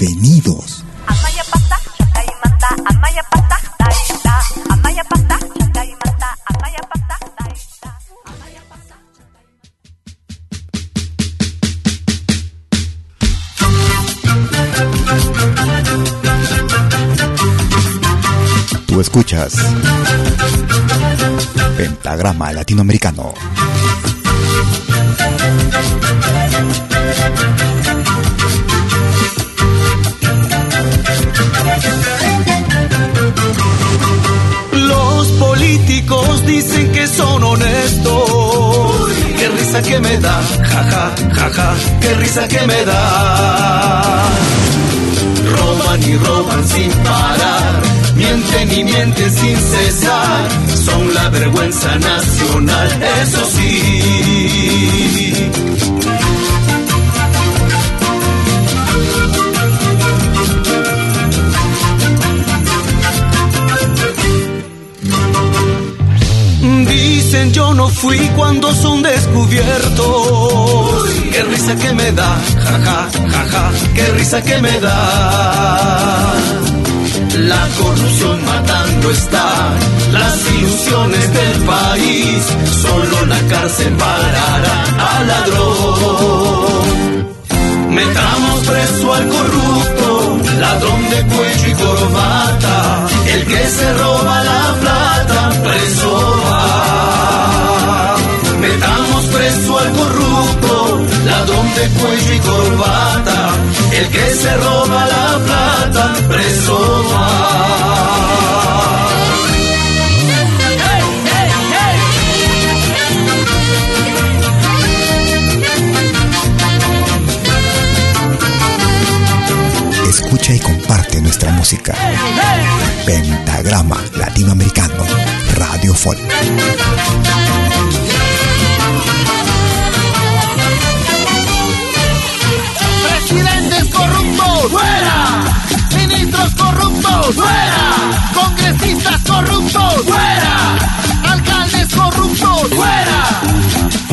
Bienvenidos. Tú escuchas Pentagrama Latinoamericano. Dicen que son honestos. Qué risa que me da, jaja, jaja, qué risa que me da. Roban y roban sin parar, mienten y mienten sin cesar. Son la vergüenza nacional, eso sí. Dicen yo no fui cuando son descubiertos. Qué risa que me da, jaja, jaja, qué risa que me da. La corrupción matando está, las ilusiones del país, solo la cárcel parará al ladrón. Metamos preso al corrupto, ladrón de cuello y corbata, el que se roba la plata, preso preso al corrupto, ladrón de cuello y corbata, el que se roba la plata, preso va. Escucha y comparte nuestra música. Pentagrama Latinoamericano, Radio Folk. Presidentes corruptos, fuera. Ministros corruptos, fuera. Congresistas corruptos, fuera. Alcaldes corruptos, fuera.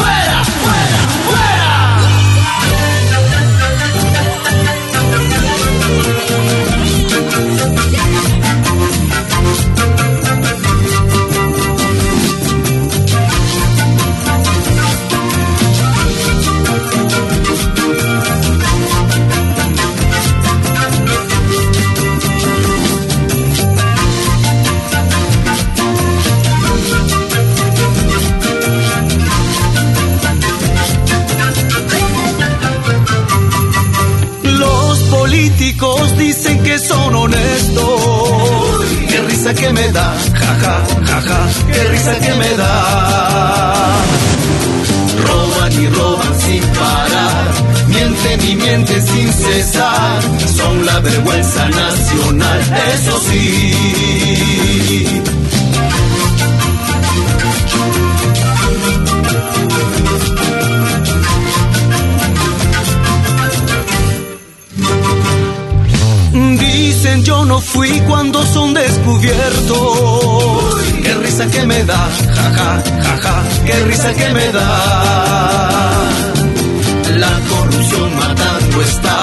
Qué risa que me da. La corrupción matando está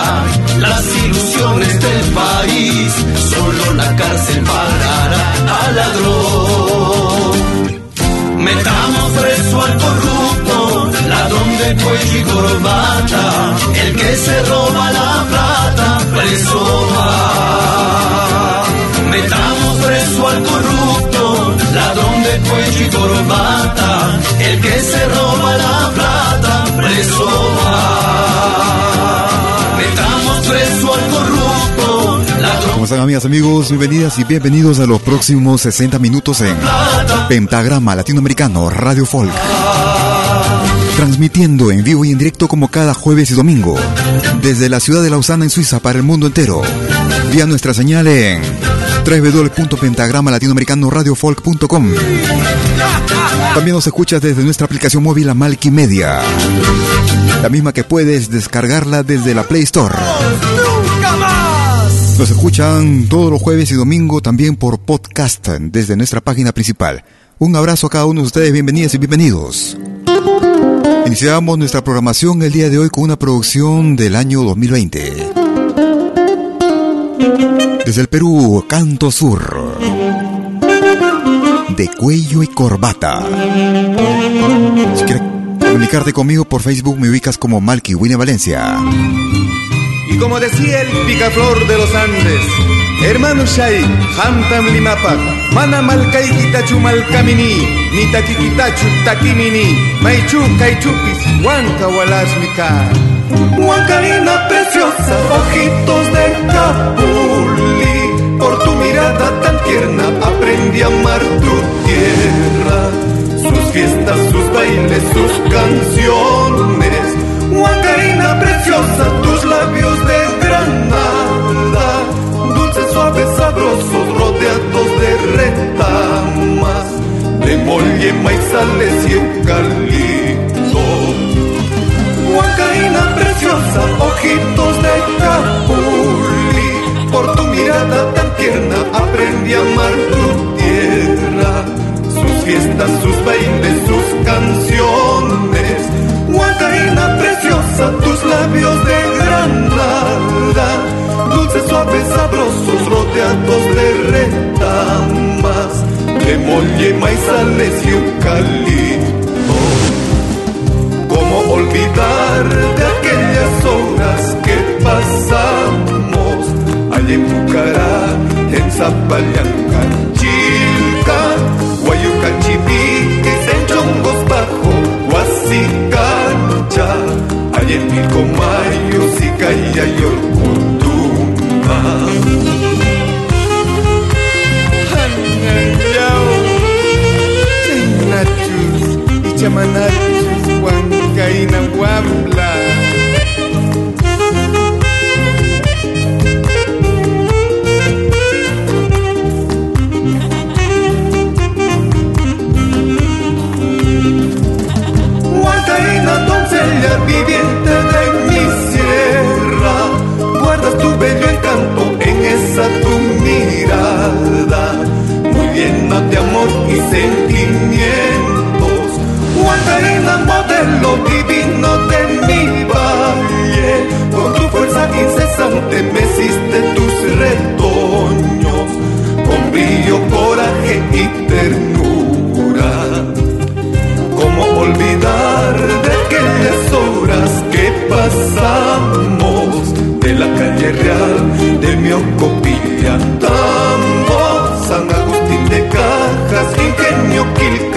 las ilusiones del país, solo la cárcel parará al ladrón. Metamos preso al corrupto, ladrón de cuello y corbata, el que se roba la plata, preso va. Metamos preso al corrupto, ladrón de cuello y corbata, el que se roba la plata, preso va. Metamos preso al corrupto, ladrón ¿Cómo están amigas, amigos? Bienvenidas y bienvenidos a los próximos 60 minutos en Pentagrama Latinoamericano Radio Folk. Transmitiendo en vivo y en directo como cada jueves y domingo, desde la ciudad de Lausana en Suiza para el mundo entero, vía nuestra señal en www.pentagramalatinoamericanoradiofolk.com. También nos escuchas desde nuestra aplicación móvil Amalki Media, la misma que puedes descargarla desde la Play Store. Nos escuchan todos los jueves y domingo también por podcast desde nuestra página principal. Un abrazo a cada uno de ustedes, bienvenidas y bienvenidos. Iniciamos nuestra programación el día de hoy con una producción del año 2020. Desde el Perú, Canto Sur. De cuello y corbata. Si quieres comunicarte conmigo por Facebook, me ubicas como Malky William Valencia. Y como decía el picaflor de los Andes, hermano Shai, Hamtam Limapak, Mana Malkai Kitachu Malkamini, Nitakikitachu Takimini, Maichu Kaichupis, Huanca Walasmika. Huancarina preciosa, ojitos de capuli, por tu mirada tan tierna aprendí a amar tu tierra. Sus fiestas, sus bailes, sus canciones. Huancarina preciosa, tus labios de granada, dulces, suaves, sabrosos, rodeados de retamas, de molle, maizales y eucalipto. Huancaína preciosa, ojitos de capuli, por tu mirada tan tierna aprendí a amar tu tierra. Sus fiestas, sus bailes, sus canciones. Huancaína preciosa, tus labios de granada, dulces, suaves, sabrosos, rodeados de retamas, de molle, maizales y eucalipto. ¿Cómo olvidar de aquellas horas que pasamos allá en Pucará, en Zapallanca, Chilca, Guayuca, Chipiques, en Chongos Bajo, Huasicancha, allá en Pilcomayo, Sicaya y Orcutuma. Hanayao, Chinachus Huancaína, Huambla. Huancaína, doncella viviente de mi sierra, guardas tu bello encanto en esa tu mirada, muy llena de amor y sentimientos. Huancaína, modelo divino de mi valle, con tu fuerza incesante meciste tus retoños, con brillo, coraje y ternura. ¿Cómo olvidar de aquellas horas que pasamos de la calle real de Miocopilla, Tambo, San Agustín de Cajas, Ingenio Quilcas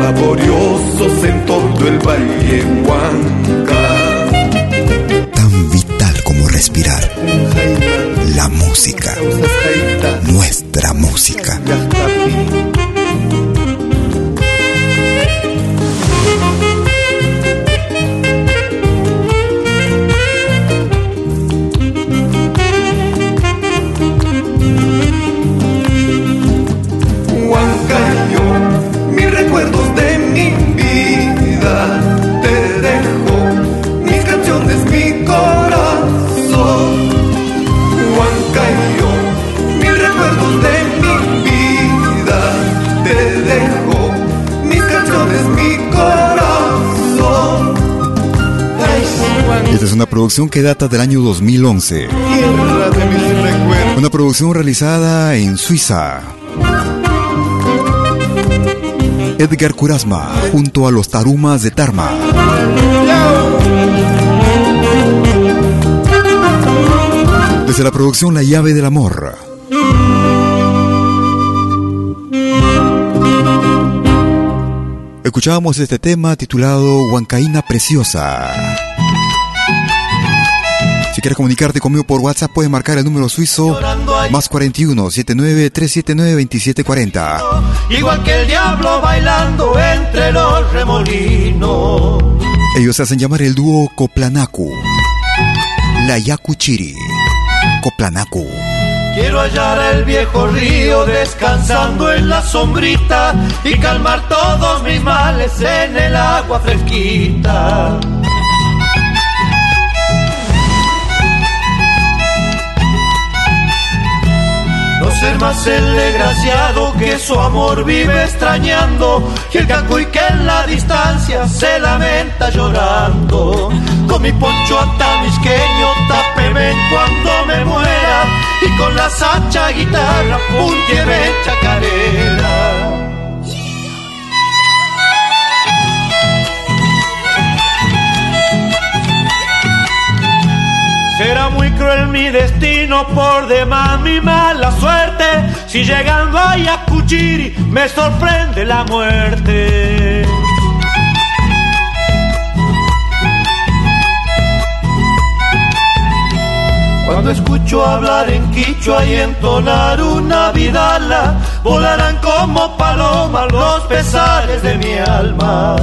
laboriosos en todo el Valle Huanca. Tan vital como respirar. La música. Nuestra música. Producción que data del año 2011. Tierra de mis recuerdos. Una producción realizada en Suiza. Edgar Kurasma junto a los Tarumas de Tarma. Desde la producción La llave del amor. Escuchábamos este tema titulado Huancaína Preciosa. Si quieres comunicarte conmigo por WhatsApp, puedes marcar el número suizo más 41 79 379 2740. Igual que el diablo bailando entre los remolinos. Ellos se hacen llamar el dúo Coplanacu. La Yacuchiri. Coplanacu. Quiero hallar el viejo río descansando en la sombrita y calmar todos mis males en el agua fresquita. Ser más el desgraciado que su amor vive extrañando y el cacuy que en la distancia se lamenta llorando. Con mi poncho atamisqueño tapeme cuando me muera y con la sacha guitarra puntieme chacarera. Será muy cruel mi destino, por demás mi mala suerte. Si llegando a Yacuchiri me sorprende la muerte. Cuando escucho hablar en quichua y entonar una vidala, volarán como palomas los pesares de mi alma.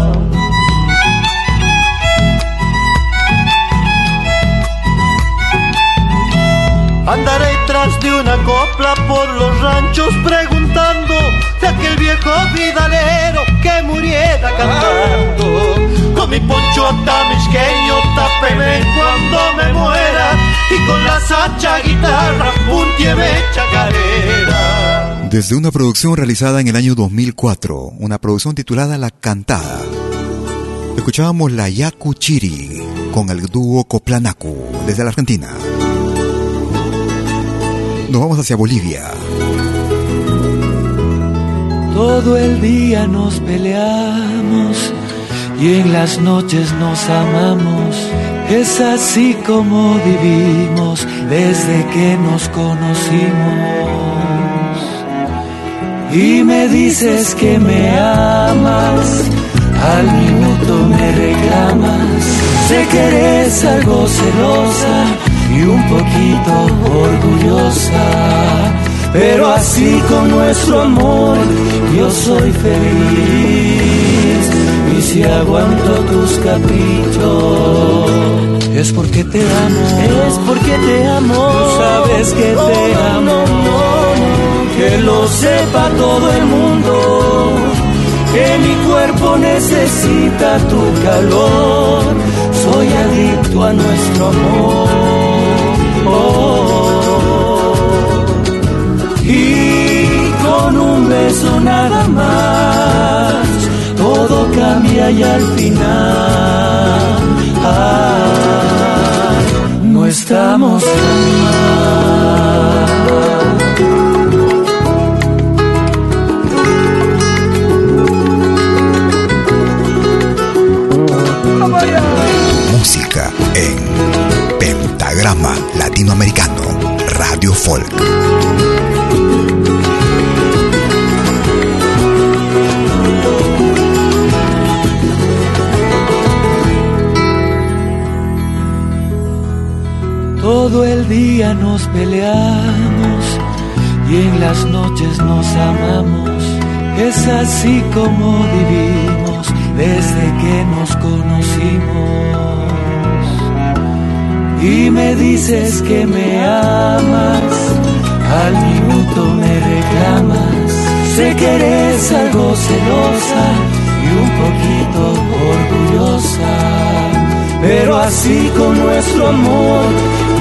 Andaré tras de una copla por los ranchos preguntando de aquel viejo vidalero que muriera cantando. Con mi poncho atamisqueño tapeme cuando me muera y con la sacha guitarra puntieme chacarera. Desde una producción realizada en el año 2004, una producción titulada La Cantada. Escuchábamos la Yacuchiri con el dúo Coplanacu desde la Argentina. Nos vamos hacia Bolivia. Todo el día nos peleamos y en las noches nos amamos. Es así como vivimos desde que nos conocimos. Y me dices que me amas, al minuto me reclamas. Sé que eres algo celosa y un poquito orgullosa. Pero así con nuestro amor yo soy feliz. Y si aguanto tus caprichos, es porque te amo. Es porque te amo. Sabes que te amo. Que lo sepa todo el mundo. Que mi cuerpo necesita tu calor. Soy adicto a nuestro Y con un beso nada más, todo cambia y al final ah, no estamos tan mal. Todo el día nos peleamos y en las noches nos amamos. Es así como vivimos desde que nos conocimos. Y me dices que me amas, al minuto me reclamas. Sé que eres algo celosa y un poquito orgullosa. Pero así con nuestro amor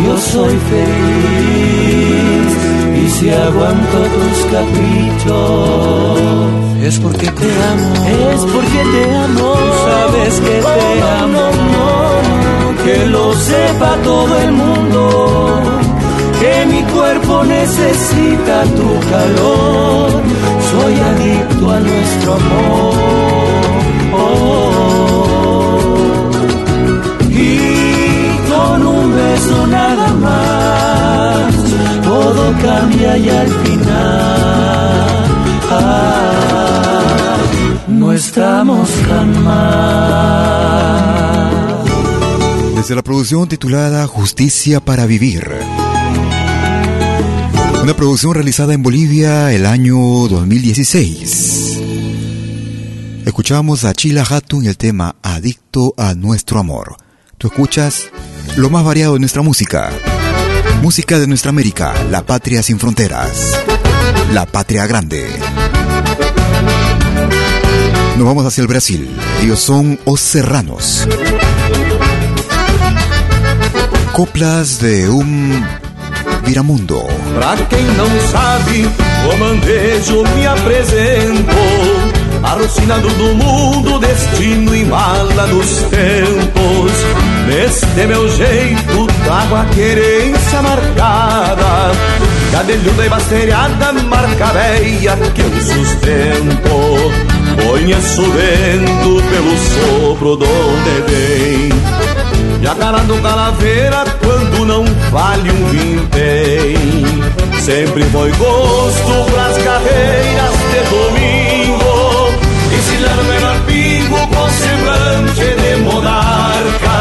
yo soy feliz. Y si aguanto tus caprichos, es porque te amo. Es porque te amo. Sabes que te amo. Que lo sepa todo el mundo, que mi cuerpo necesita tu calor, soy adicto a nuestro amor. Y con un beso nada más, todo cambia y al final. Ah, no estamos tan mal desde la producción titulada Justicia para Vivir. Una producción realizada en Bolivia el año 2016. Escuchamos a Chila Hatun el tema Adicto a nuestro amor. Tú escuchas lo más variado de nuestra música. Música de nuestra América, la patria sin fronteras. La patria grande. Nos vamos hacia el Brasil. Ellos son Os Serranos. Coplas de um Viramundo. Pra quem não sabe, o mandejo me apresentou. Alucinado do mundo, destino e mala dos tempos. Neste meu jeito, trago a querência marcada. Cadelhuda e basteriada, marca veia que eu sustento. Conheço o vento pelo sopro do vem. E a cara do calaveira quando não vale um vintém Sempre foi gosto pras carreiras de domingo Ensinar o pingo com semblante de monarca.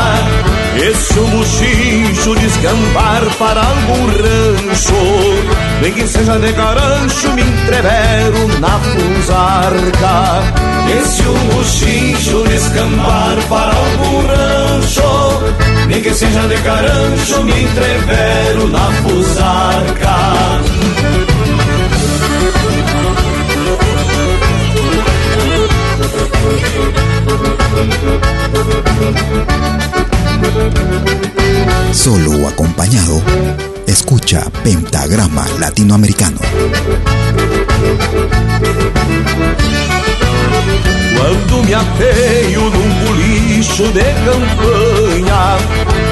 Esse o buchincho de escampar para algum rancho Nem que seja de carancho me entrevero na fusarca. Esse o buchincho de escampar para algum rancho Nem que seja de carancho me entrevero na fusarca Solo o acompañado, escucha Pentagrama Latinoamericano. Quando me apeio num bolicho de campanha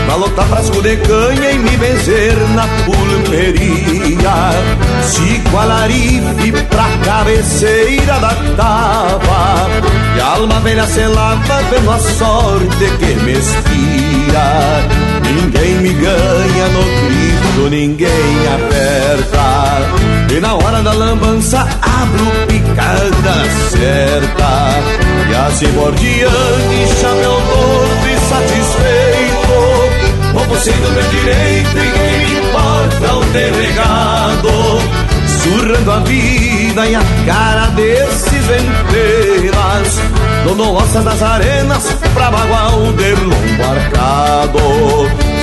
Pra lotar frasco de canha e me benzer na pulperia. Sigo a larife pra cabeceira da tava E a alma velha se lava vendo a sorte que me estira Ninguém me ganha no grito, ninguém aperta E na hora da lambança abro picada certa. E assim por diante, chapéu torto e satisfeito. Como sendo meu direito e quem me importa o delegado Surrando a vida e a cara desses ventenas Dando osas das arenas pra bagual de lombo arcado.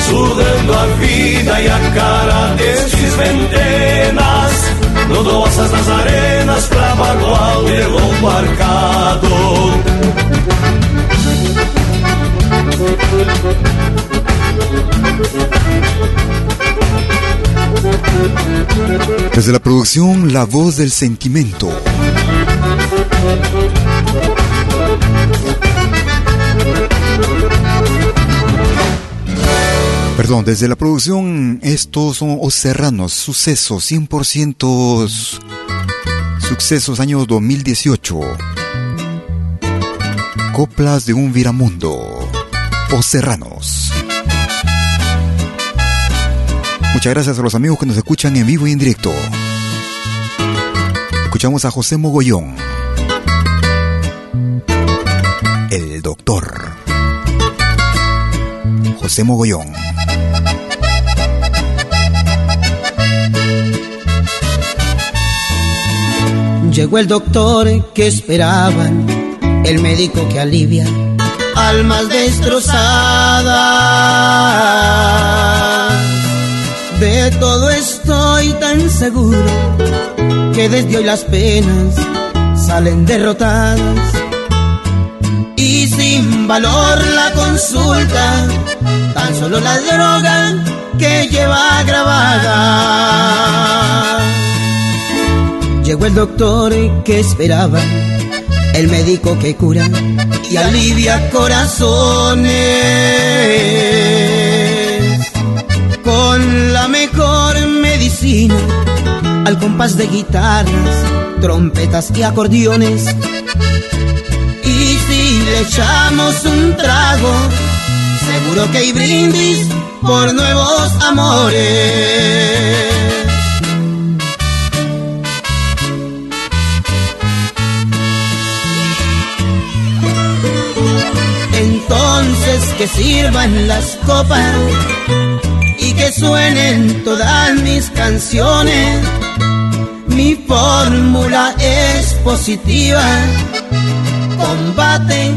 Surrando a vida e a cara destes ventenas. Dando osas das arenas pra bagual de lombo arcado Desde la producción La Voz del Sentimiento. Perdón, desde la producción estos son Os Serranos, sucesos, 100% sucesos año 2018. Coplas de un Viramundo, Os Serranos. Muchas gracias a los amigos que nos escuchan en vivo y en directo. Escuchamos a José Mogollón. El doctor. José Mogollón. Llegó el doctor que esperaban, el médico que alivia almas destrozadas de todo estoy tan seguro que desde hoy las penas salen derrotadas y sin valor la consulta, tan solo la droga que lleva grabada. Llegó el doctor que esperaba, el médico que cura y alivia corazones. Con al compás de guitarras, trompetas y acordeones. Y si le echamos un trago, seguro que hay brindis por nuevos amores. Entonces que sirvan las copas y que suenen todas mis canciones. Mi fórmula es positiva, combate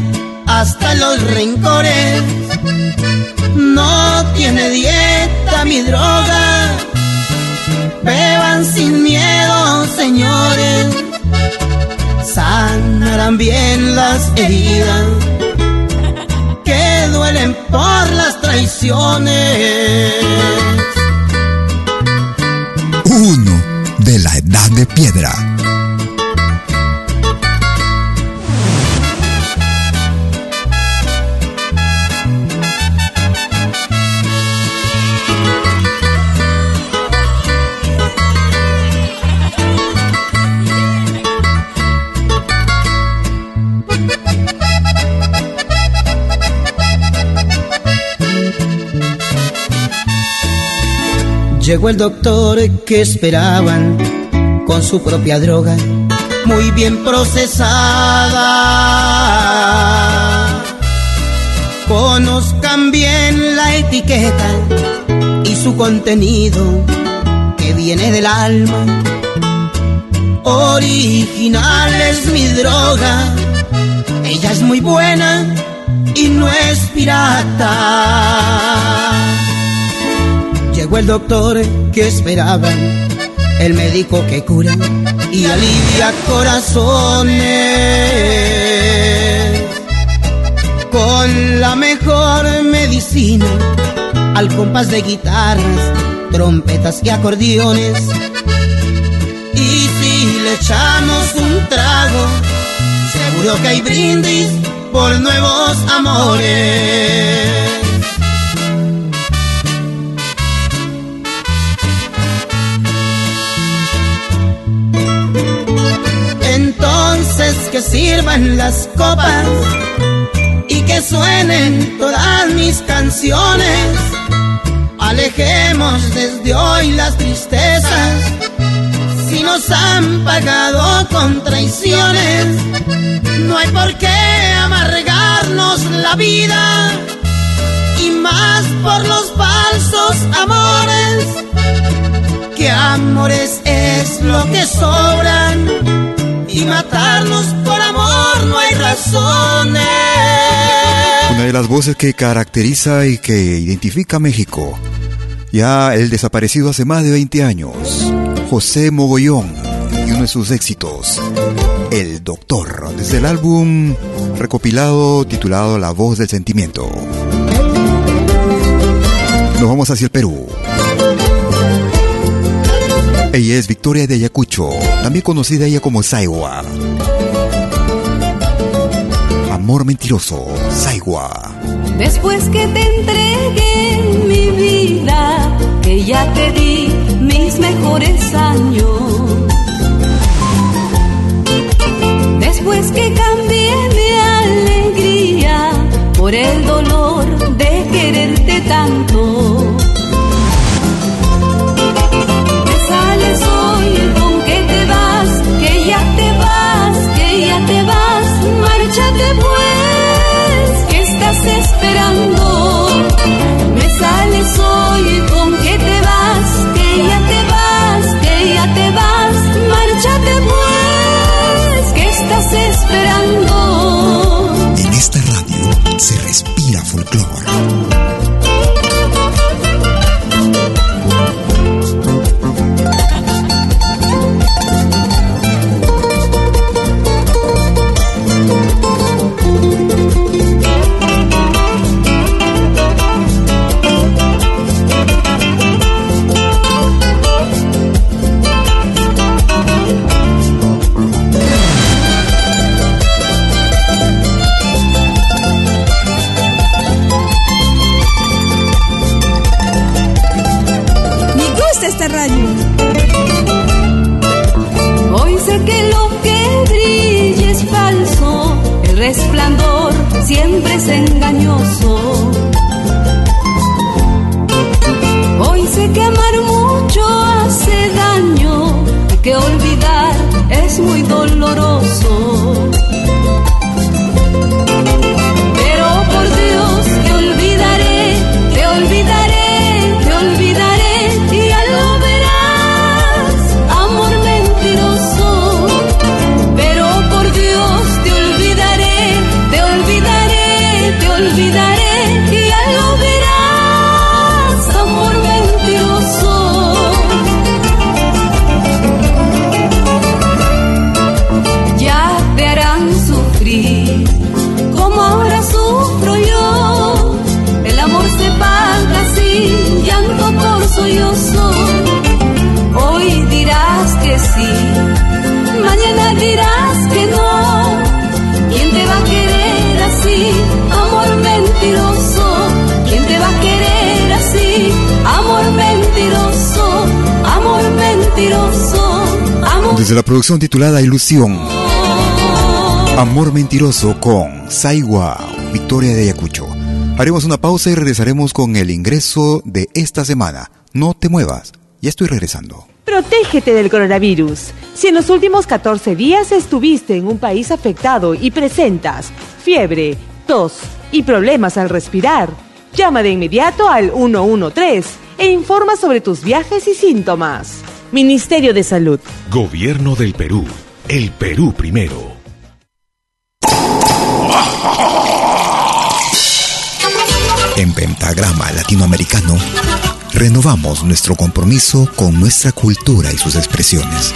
hasta los rencores. No tiene dieta mi droga, beban sin miedo, señores. Sanarán bien las heridas que duelen por las traiciones. Uno de la edad de piedra. Llegó el doctor que esperaban con su propia droga, muy bien procesada. Conozcan bien la etiqueta y su contenido que viene del alma. Original es mi droga, ella es muy buena y no es pirata. Llegó el doctor que esperaban, el médico que cura y alivia corazones. Con la mejor medicina, al compás de guitarras, trompetas y acordeones. Y si le echamos un trago, seguro que hay brindis por nuevos amores. Que sirvan las copas y que suenen todas mis canciones. Alejemos desde hoy las tristezas si nos han pagado con traiciones. No hay por qué amargarnos la vida y más por los falsos amores. Que amores es lo que sobran matarnos por amor no hay razones. Una de las voces que caracteriza y que identifica a México. Ya el desaparecido hace más de 20 años, José Mogollón, y uno de sus éxitos, El Doctor, desde el álbum recopilado titulado La Voz del Sentimiento. Nos vamos hacia el Perú. Ella es Victoria de Ayacucho, también conocida ella como Saigua. Amor mentiroso, Saigua. Después que te entregué mi vida, que ya te di mis mejores años. Después que cambié mi alegría por el dolor respira folclore. Desde la producción titulada Ilusión, Amor Mentiroso con Saiwa, Victoria de Ayacucho. Haremos una pausa y regresaremos con el ingreso de esta semana. No te muevas, ya estoy regresando. Protégete del coronavirus. Si en los últimos 14 días estuviste en un país afectado y presentas fiebre, tos y problemas al respirar, llama de inmediato al 113 e informa sobre tus viajes y síntomas. Ministerio de Salud. Gobierno del Perú. El Perú primero. En Pentagrama Latinoamericano, renovamos nuestro compromiso con nuestra cultura y sus expresiones.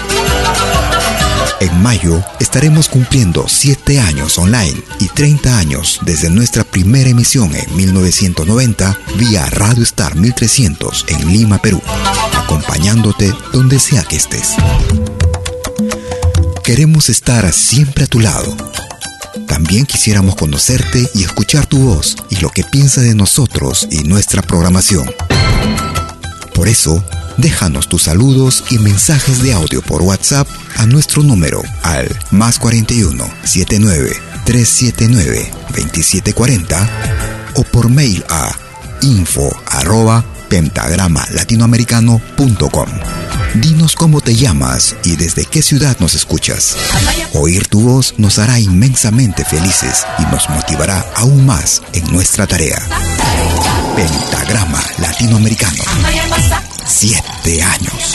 En mayo estaremos cumpliendo 7 años online y 30 años desde nuestra primera emisión en 1990 vía Radio Star 1300 en Lima, Perú acompañándote donde sea que estés. Queremos estar siempre a tu lado. También quisiéramos conocerte y escuchar tu voz y lo que piensas de nosotros y nuestra programación. Por eso, déjanos tus saludos y mensajes de audio por WhatsApp a nuestro número al más 41 79 379 2740 o por mail a info arroba pentagramalatinoamericano.com. Dinos cómo te llamas y desde qué ciudad nos escuchas. Oír tu voz nos hará inmensamente felices y nos motivará aún más en nuestra tarea. Pentagrama Latinoamericano. Siete años.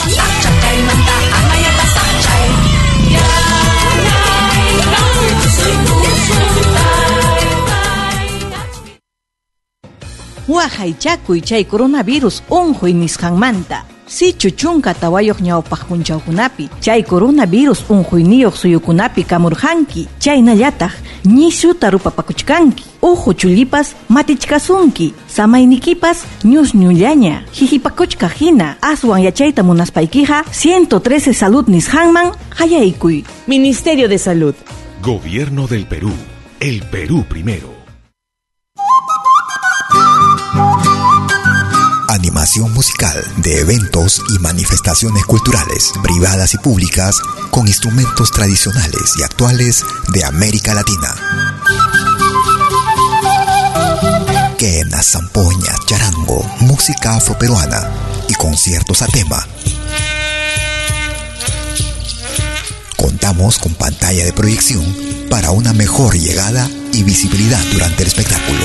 Wahaychakuy chay coronavirus unhuy nisqanmanta. Sichu chunka tawayuq ñawpaq punchawkunapi chay coronavirus unhuyniyuq suyukunapi kamurhanki chaynallataq ñishuta rupapakuchkanki uhu chullipas matichkasunki samaynikipas ñusñullaña hihipakuchka hina aswan yachayta munaspaykiqa 113 salud nisqanman hayaykuy Ministerio de Salud. Gobierno del Perú. El Perú primero Animación musical de eventos y manifestaciones culturales, privadas y públicas, con instrumentos tradicionales y actuales de América Latina. Quena, zampoña, charango, música afroperuana y conciertos a tema. Contamos con pantalla de proyección para una mejor llegada y visibilidad durante el espectáculo.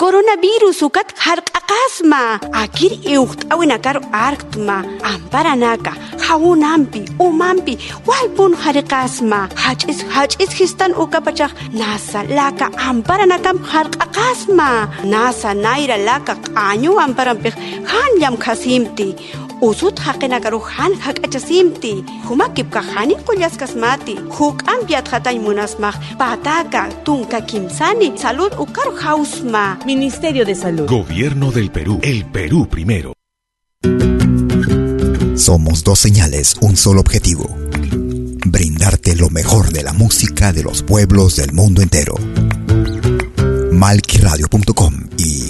Coronavirus ukat harq'aqasma akir iuqt'awinakar arktma amparanaka hawunampi umanpi walpun harqasma hach'is hach'is histan ukapachaq nasa laka amparanakam harq'aqasma nasa nayra laka q'añu amparanpik hanllam khasimti usut haqinakaru han hak'achasimti humakipka hani qullasqasmati huk'ampiat hatay munasmaq pataka tunka kimsani salud ukaru hausma Ministerio de Salud. Gobierno del Perú. El Perú primero. Somos dos señales, un solo objetivo. Brindarte lo mejor de la música de los pueblos del mundo entero. Malquiradio.com y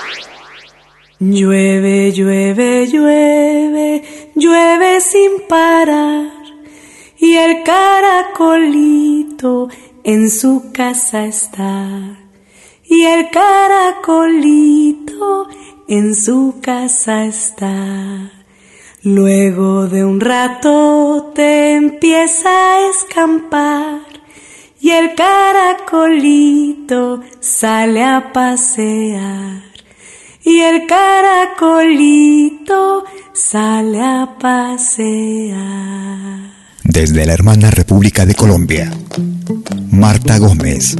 Llueve, llueve, llueve, llueve sin parar. Y el caracolito en su casa está. Y el caracolito en su casa está. Luego de un rato te empieza a escampar y el caracolito sale a pasear. Y el caracolito sale a pasear. Desde la hermana República de Colombia, Marta Gómez,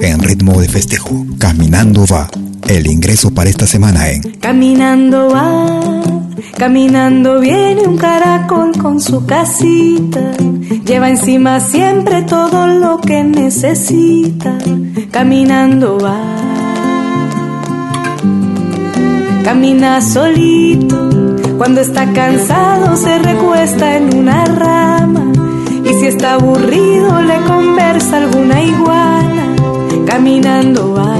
en ritmo de festejo, caminando va. El ingreso para esta semana en Caminando va, caminando viene un caracol con su casita. Lleva encima siempre todo lo que necesita. Caminando va, camina solito. Cuando está cansado se recuesta en una rama. Y si está aburrido le conversa alguna iguana. Caminando va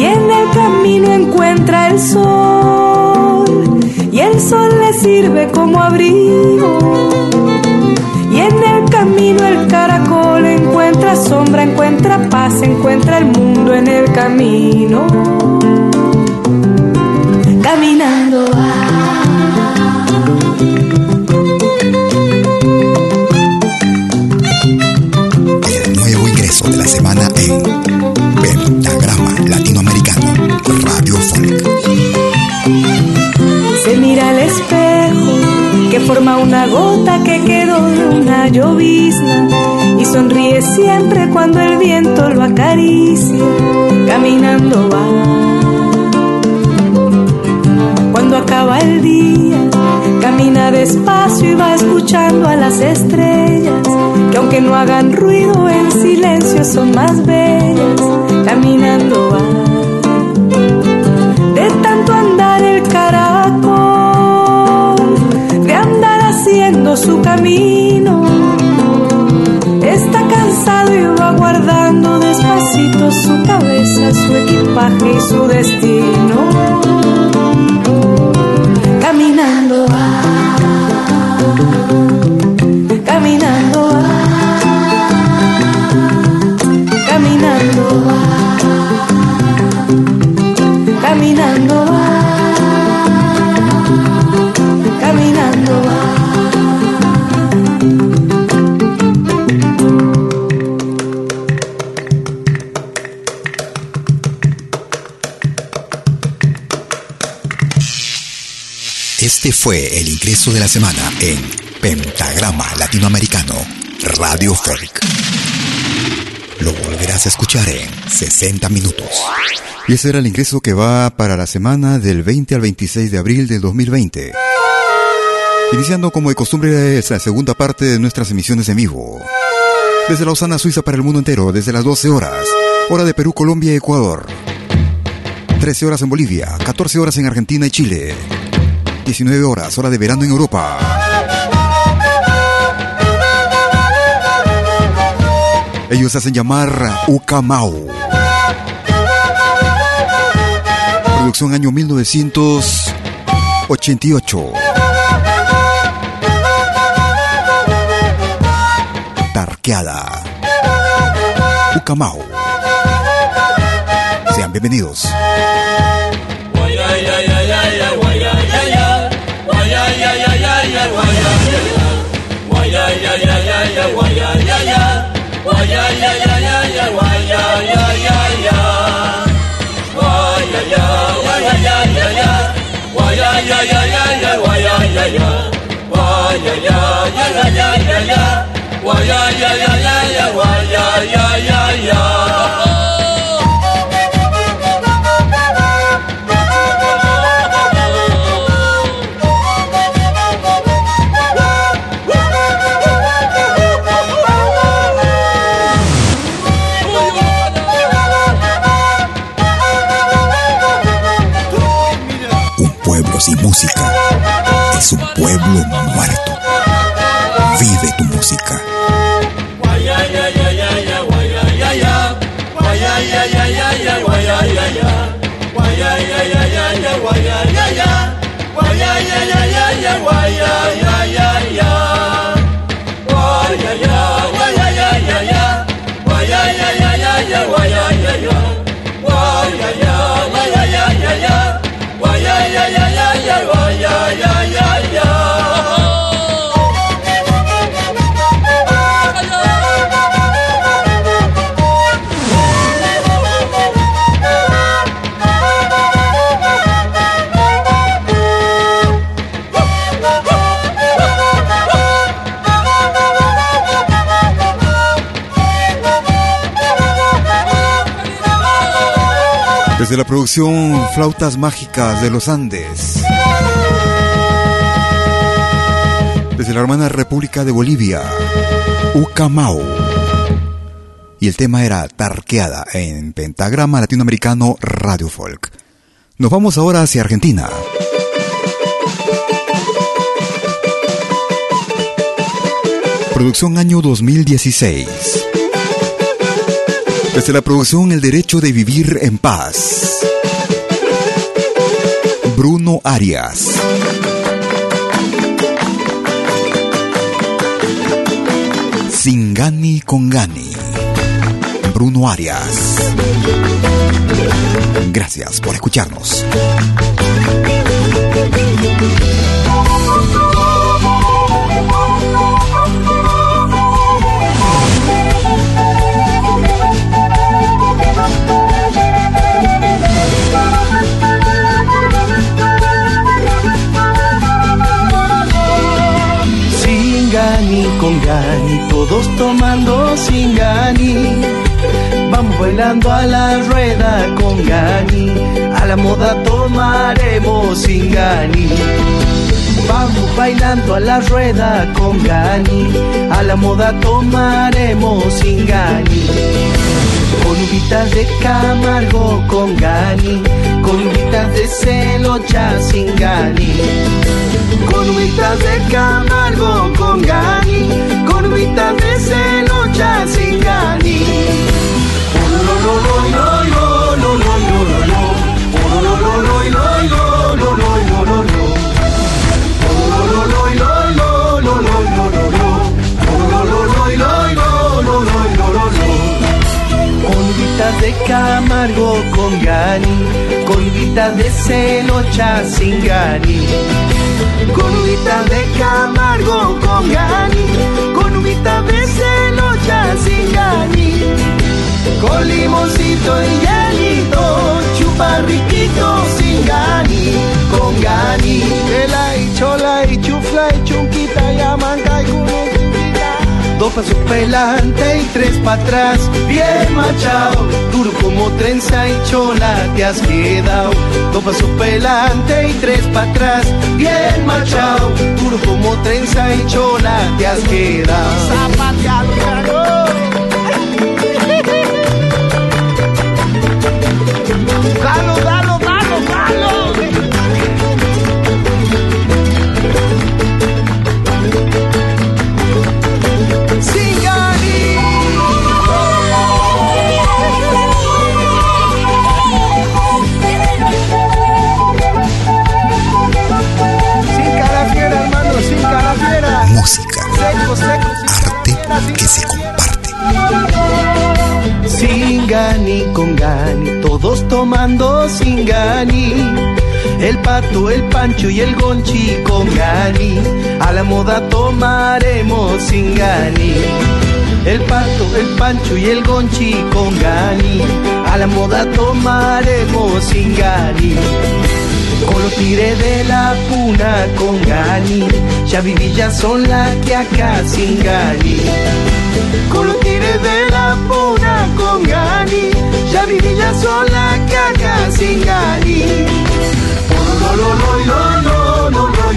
y en el camino encuentra el sol y el sol le sirve como abrigo y en el camino el caracol encuentra sombra, encuentra paz, encuentra el mundo en el camino caminando va. Nuevo ingreso de la semana en Pentagrama Latinoamericano Radio Funk. Se mira al espejo que forma una gota que quedó de una llovizna y sonríe siempre cuando el viento lo acaricia. Caminando va acaba el día, camina despacio y va escuchando a las estrellas, que aunque no hagan ruido en silencio son más bellas. Caminando va. De tanto andar el caracol, de andar haciendo su camino, está cansado y va guardando despacito su cabeza, su equipaje y su destino. Fue el ingreso de la semana en Pentagrama Latinoamericano Radio Folk. Lo volverás a escuchar en 60 minutos. Y ese era el ingreso que va para la semana del 20 al 26 de abril del 2020. Iniciando como de costumbre esa segunda parte de nuestras emisiones en vivo. Desde Lausana, Suiza para el mundo entero, desde las 12 horas. Hora de Perú, Colombia y Ecuador. 13 horas en Bolivia, 14 horas en Argentina y Chile. 19 horas, hora de verano en Europa. Ellos hacen llamar Ucamau. Producción año 1988. Tarqueada. Ucamau. Sean bienvenidos. Desde la producción Flautas Mágicas de los Andes. Desde la hermana República de Bolivia, Ucamau. Y el tema era Tarqueada en Pentagrama Latinoamericano Radio Folk. Nos vamos ahora hacia Argentina. Producción año 2016. Desde la producción El Derecho de Vivir en Paz. Bruno Arias. Sin Gani con Gani. Bruno Arias. Gracias por escucharnos. Gani, todos tomando sin Gani. Vamos bailando a la rueda con Gani, a la moda tomaremos sin Gani. Vamos bailando a la rueda con Gani, a la moda tomaremos sin Gani. Con uvitas de Camargo con Gani, con uvitas de Celocha sin Gani. Con uvitas de Camargo con Gani, con uvitas de Celocha sin Gani. De Camargo con Gani, con de Celocha sin Gani. Con de Camargo con Gani, con de Celocha sin Gani. Con limoncito y hielito, chupa riquito sin Gani, con Gani. Chola y chufla y Dos pasos para adelante y tres para atrás, bien machado, duro como trenza y chola te has quedado. Dos pasos para adelante y tres para atrás, bien machado, duro como trenza y chola te has quedado. Dalo, que se comparte. Sin gani, con gani, todos tomando sin gani. El pato, el pancho y el gonchi con gani. A la moda tomaremos sin gani. El pato, el pancho y el gonchi con gani. A la moda tomaremos sin gani. Con los tire de la puna con gani, ya vivillas son las que acá sin gani. Con los tire de la puna con gani, ya vivillas son las que acá sin gani. Lo lo lo lo lo lo lo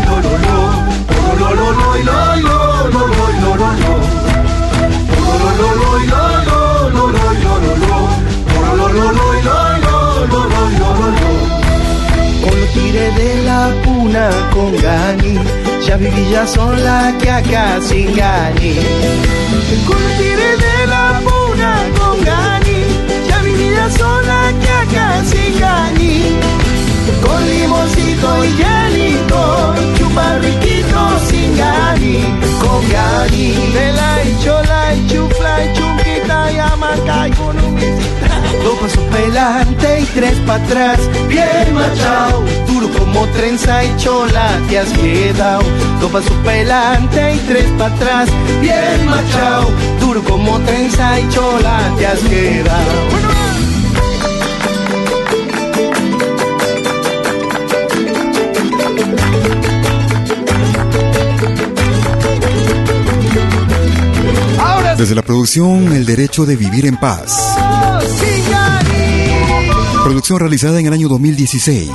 lo tiré de la puna con Gani, ya viví ya sola que acá sin Gani. Tiré de la puna con Gani, ya viví ya sola que acá sin Gani. Con limoncito y llanito, chupa riquito sin Gani, con Gani. De la chola y chufla y chunquita y amaca y con un Dos pasos para adelante y tres para atrás, bien machado, duro como trenza y chola te has quedado. Dos pasos para adelante y tres para atrás, bien machado, duro como trenza y chola te has quedado. Desde la producción El Derecho de Vivir en Paz. Producción realizada en el año 2016.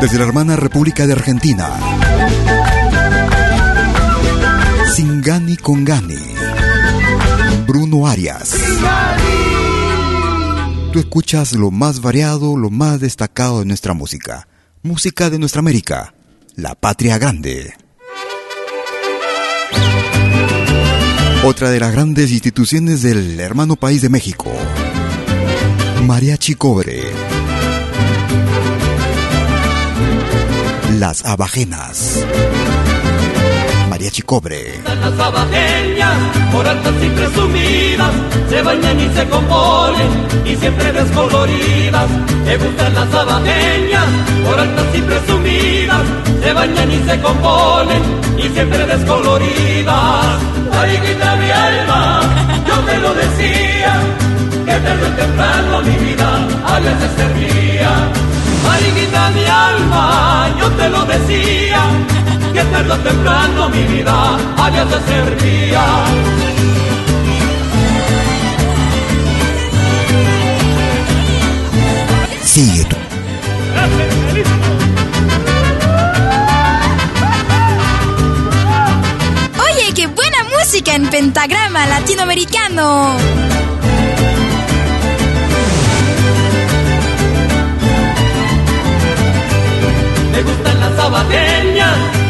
Desde la hermana República de Argentina. Singani con Gani. Bruno Arias. Tú escuchas lo más variado, lo más destacado de nuestra música. Música de nuestra América, la patria grande. Otra de las grandes instituciones del hermano país de México. Mariachi Cobre. Las abajenas. Mariachi Cobre. Las abajeñas, por altas y presumidas, se bañan y se componen y siempre descoloridas. Me gustan las abajeñas, por altas y presumidas, se bañan y se componen y siempre descoloridas. Mariquita mi alma, yo te lo decía, que tarde o temprano mi vida a veces servía. Mariquita mi alma, yo te lo decía que tarde o temprano mi vida habías de ser mía. Sigue tú. Oye, qué buena música en pentagrama latinoamericano. Me gustan las sabateñas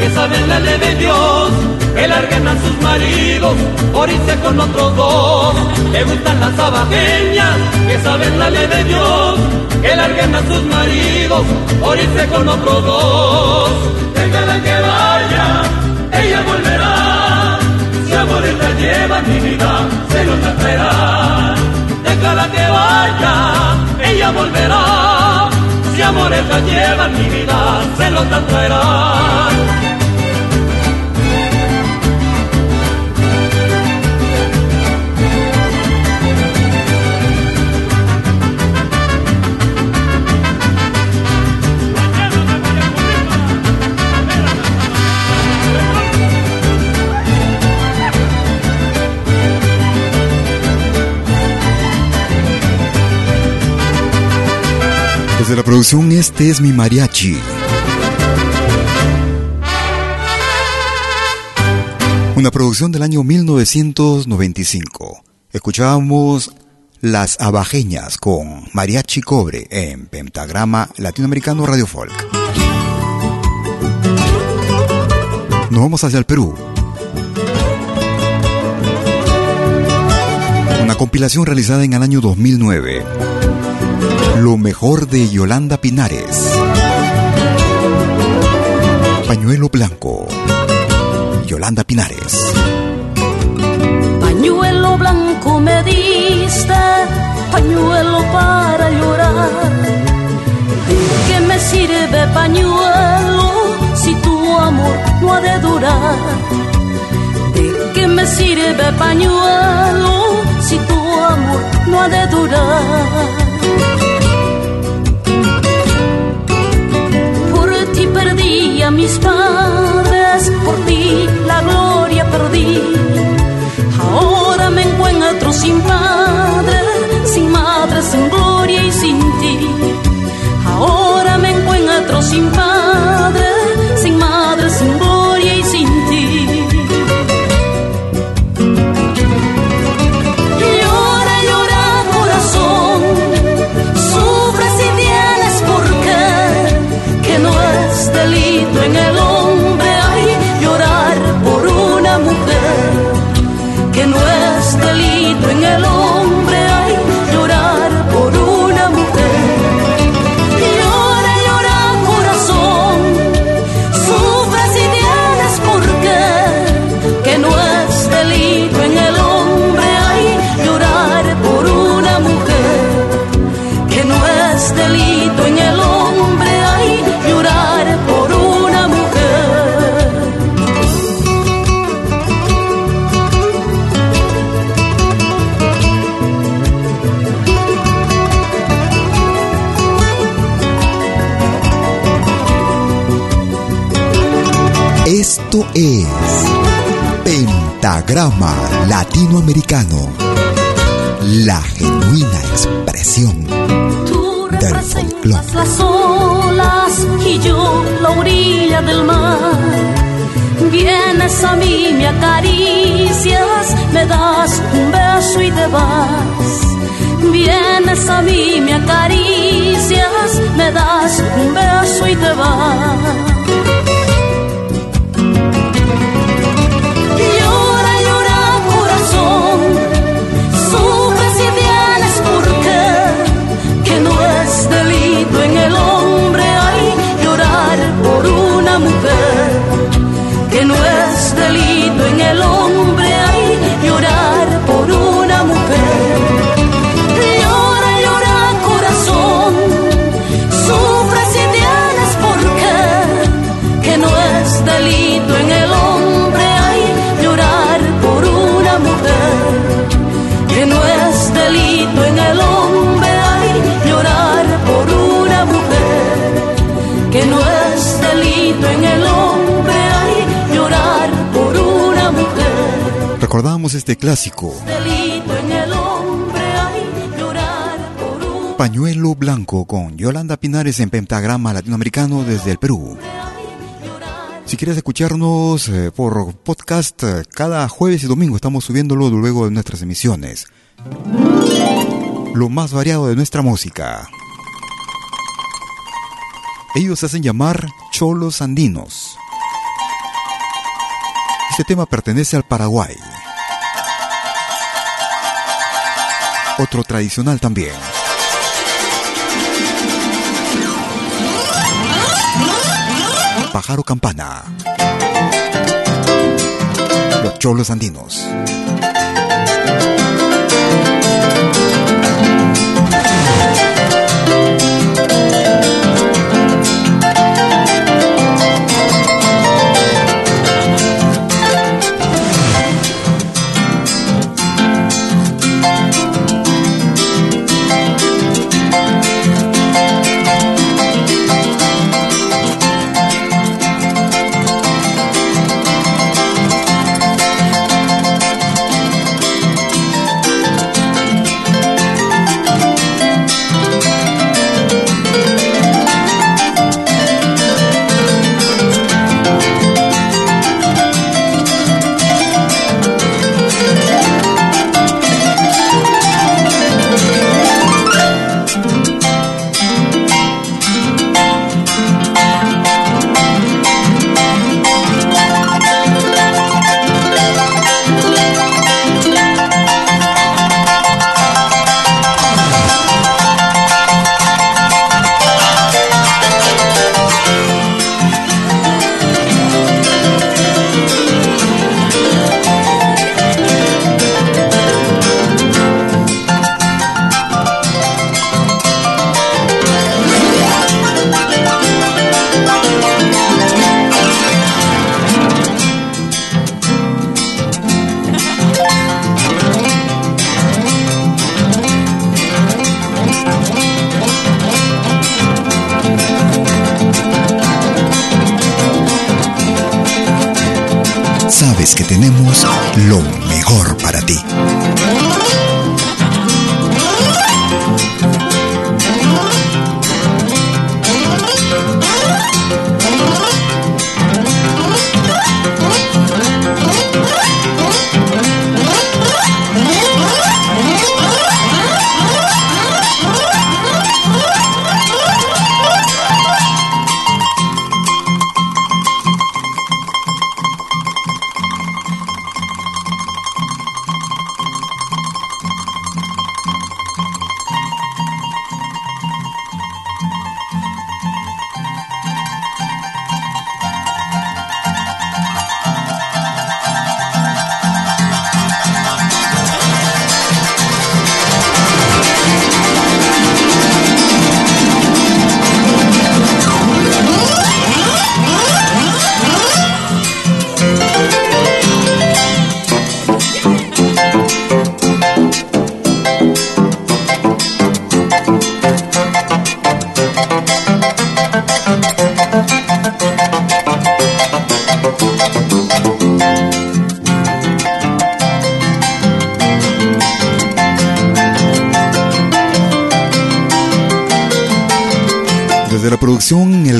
que saben la ley de Dios, que largan a sus maridos por con otros dos. Me gustan las sabateñas que saben la ley de Dios, que largan a sus maridos por irse con otros dos. Déjala que vaya, ella volverá. Si amores la lleva mi vida, se lo traerá. Déjala que vaya, ella volverá. Si amores la llevan mi vida, se los traerán. Desde la producción Este es mi mariachi. Una producción del año 1995. Escuchábamos Las Abajeñas con Mariachi Cobre en Pentagrama Latinoamericano Radio Folk. Nos vamos hacia el Perú. Una compilación realizada en el año 2009. Lo mejor de Yolanda Pinares. Pañuelo Blanco. Yolanda Pinares. Pañuelo blanco me diste, pañuelo para llorar. ¿De qué me sirve pañuelo si tu amor no ha de durar? ¿De qué me sirve pañuelo si tu Latinoamericano. La genuina expresión del folclore. las olas y yo la orilla del mar. Vienes a mí, me acaricias, me das un beso y te vas. Vienes a mí, me acaricias, me das un beso y te vas. Este clásico. Pañuelo Blanco con Yolanda Pinares en Pentagrama Latinoamericano desde el Perú. Si quieres escucharnos eh, por podcast, eh, cada jueves y domingo estamos subiéndolo luego de nuestras emisiones. Lo más variado de nuestra música. Ellos se hacen llamar Cholos Andinos. Este tema pertenece al Paraguay. Otro tradicional también. Pájaro Campana. Los cholos andinos.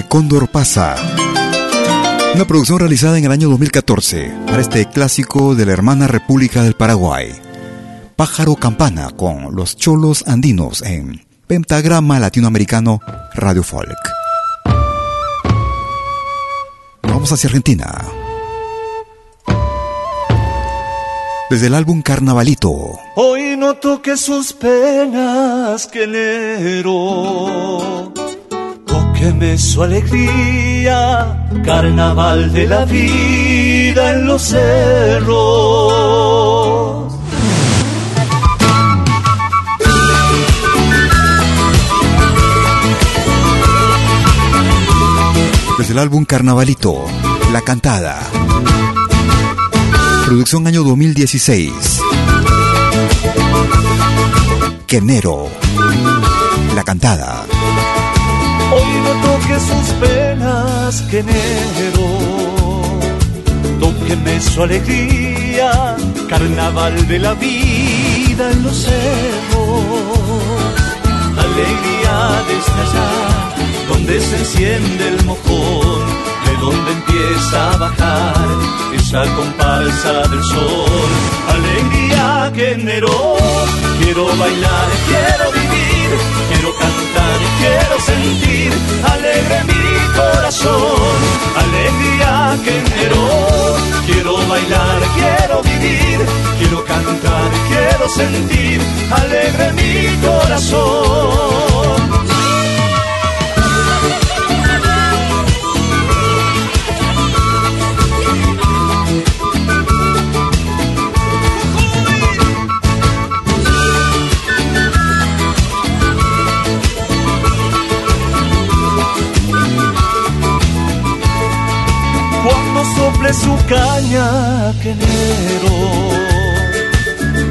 Cóndor pasa. Una producción realizada en el año 2014 para este clásico de la hermana República del Paraguay. Pájaro Campana con los cholos andinos en Pentagrama Latinoamericano Radio Folk. Vamos hacia Argentina. Desde el álbum Carnavalito. Hoy no toque sus penas que enero Su alegría, carnaval de la vida en los cerros. Desde el álbum Carnavalito, La Cantada. Producción año 2016. Quenero. La Cantada. Hoy no toque sus penas que enero, tóqueme su alegría, carnaval de la vida en los cerros, alegría desde allá, donde se enciende el mojón, de donde empieza a bajar esa comparsa del sol, alegría que enero, quiero bailar, quiero alegría que quiero bailar, quiero vivir, quiero cantar, quiero sentir, alegre mi corazón. Sople su caña que enero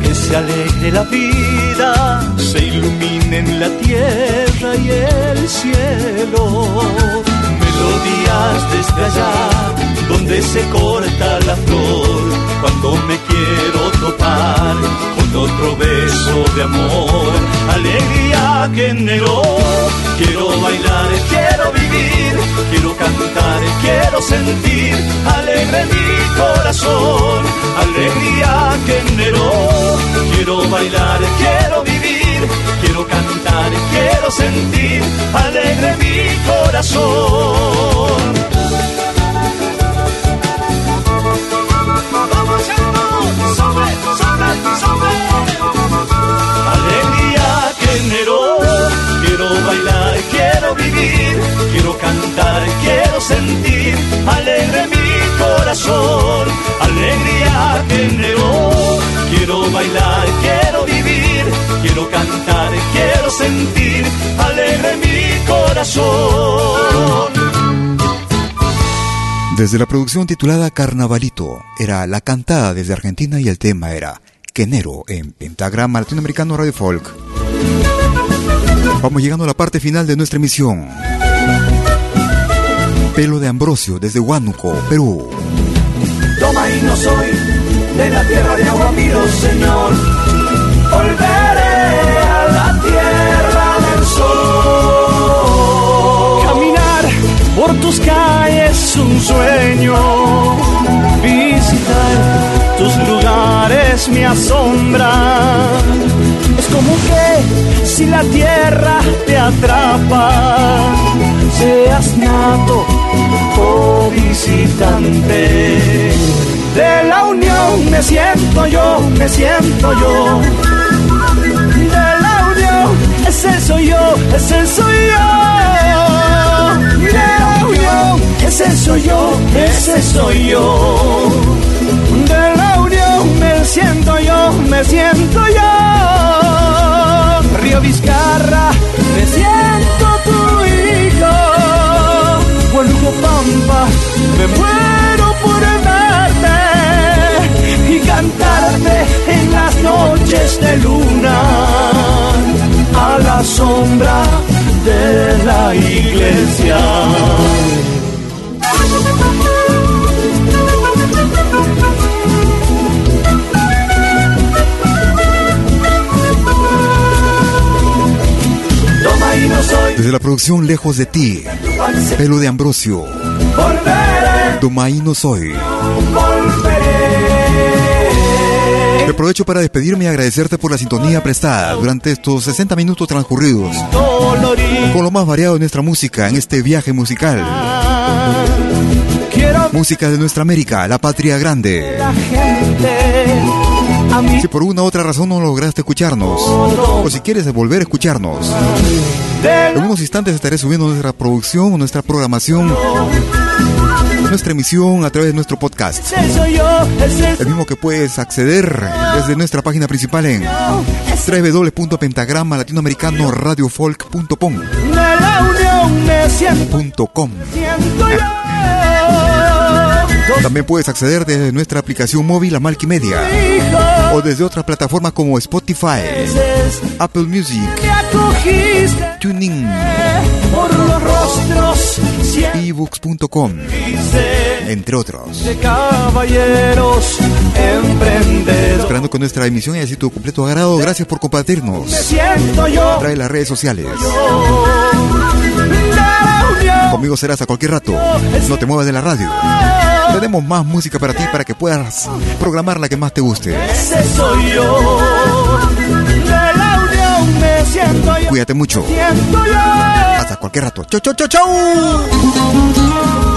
que se alegre la vida, se iluminen la tierra y el cielo. Melodías desde allá, donde se corta la flor, cuando me quiero topar otro beso de amor. Alegría que enero, quiero bailar, quiero vivir, quiero cantar, quiero sentir, alegre mi corazón. Alegría que enero, quiero bailar, quiero vivir, quiero cantar, quiero sentir, alegre mi corazón. Alegría que enero, quiero bailar, quiero vivir, quiero cantar, quiero sentir, alegre mi corazón. Alegría que enero, quiero bailar, quiero vivir, quiero cantar, quiero sentir, alegre mi corazón. Desde la producción titulada Carnavalito, era la cantada desde Argentina y el tema era Quenero en Pentagrama Latinoamericano Radio Folk. Vamos llegando a la parte final de nuestra emisión. Pelo de Ambrosio desde Huánuco, Perú. Toma y no soy de la tierra de Aguamiro, Señor. Volveré por tus calles un sueño. Visitar tus lugares me asombra. Es como que si la tierra te atrapa, seas nato o visitante. De la unión me siento yo, me siento yo. De la unión, ese soy yo, ese soy yo. Ese soy yo, ese soy yo. De la unión me siento yo, me siento yo. Río Vizcarra, me siento tu hijo. Huánuco Pampa, me muero por verte y cantarte en las noches de luna a la sombra de la iglesia. Desde la producción Lejos de ti, Pelo de Ambrosio, volveré, Domaí no soy. Te aprovecho para despedirme y agradecerte por la sintonía prestada durante estos 60 minutos transcurridos con lo más variado de nuestra música en este viaje musical. Música de nuestra América, la patria grande. Si por una u otra razón no lograste escucharnos, o si quieres volver a escucharnos, en unos instantes estaré subiendo nuestra producción, nuestra programación, nuestra emisión a través de nuestro podcast. El mismo que puedes acceder desde nuestra página principal en www.pentagrama latinoamericano radiofolk.com. de la unión me siento, .com. siento yo. También puedes acceder desde nuestra aplicación móvil a Media Hijo, o desde otras plataformas como Spotify, Apple Music, Tuning, ebooks.com. entre otros. Esperando que nuestra emisión haya sido tu completo agrado. Gracias por compartirnos. Me siento yo. Trae las redes sociales. Conmigo serás a cualquier rato. No te muevas de la radio. Tenemos más música para ti para que puedas programar la que más te guste. Ese soy yo. Cuídate mucho. Hasta cualquier rato. Chau, chau, chau, chau.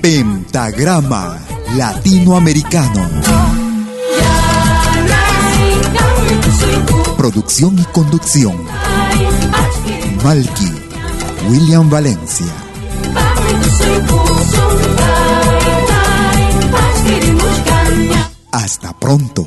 Pentagrama Latinoamericano. Producción y conducción. Malky, William Valencia. Hasta pronto.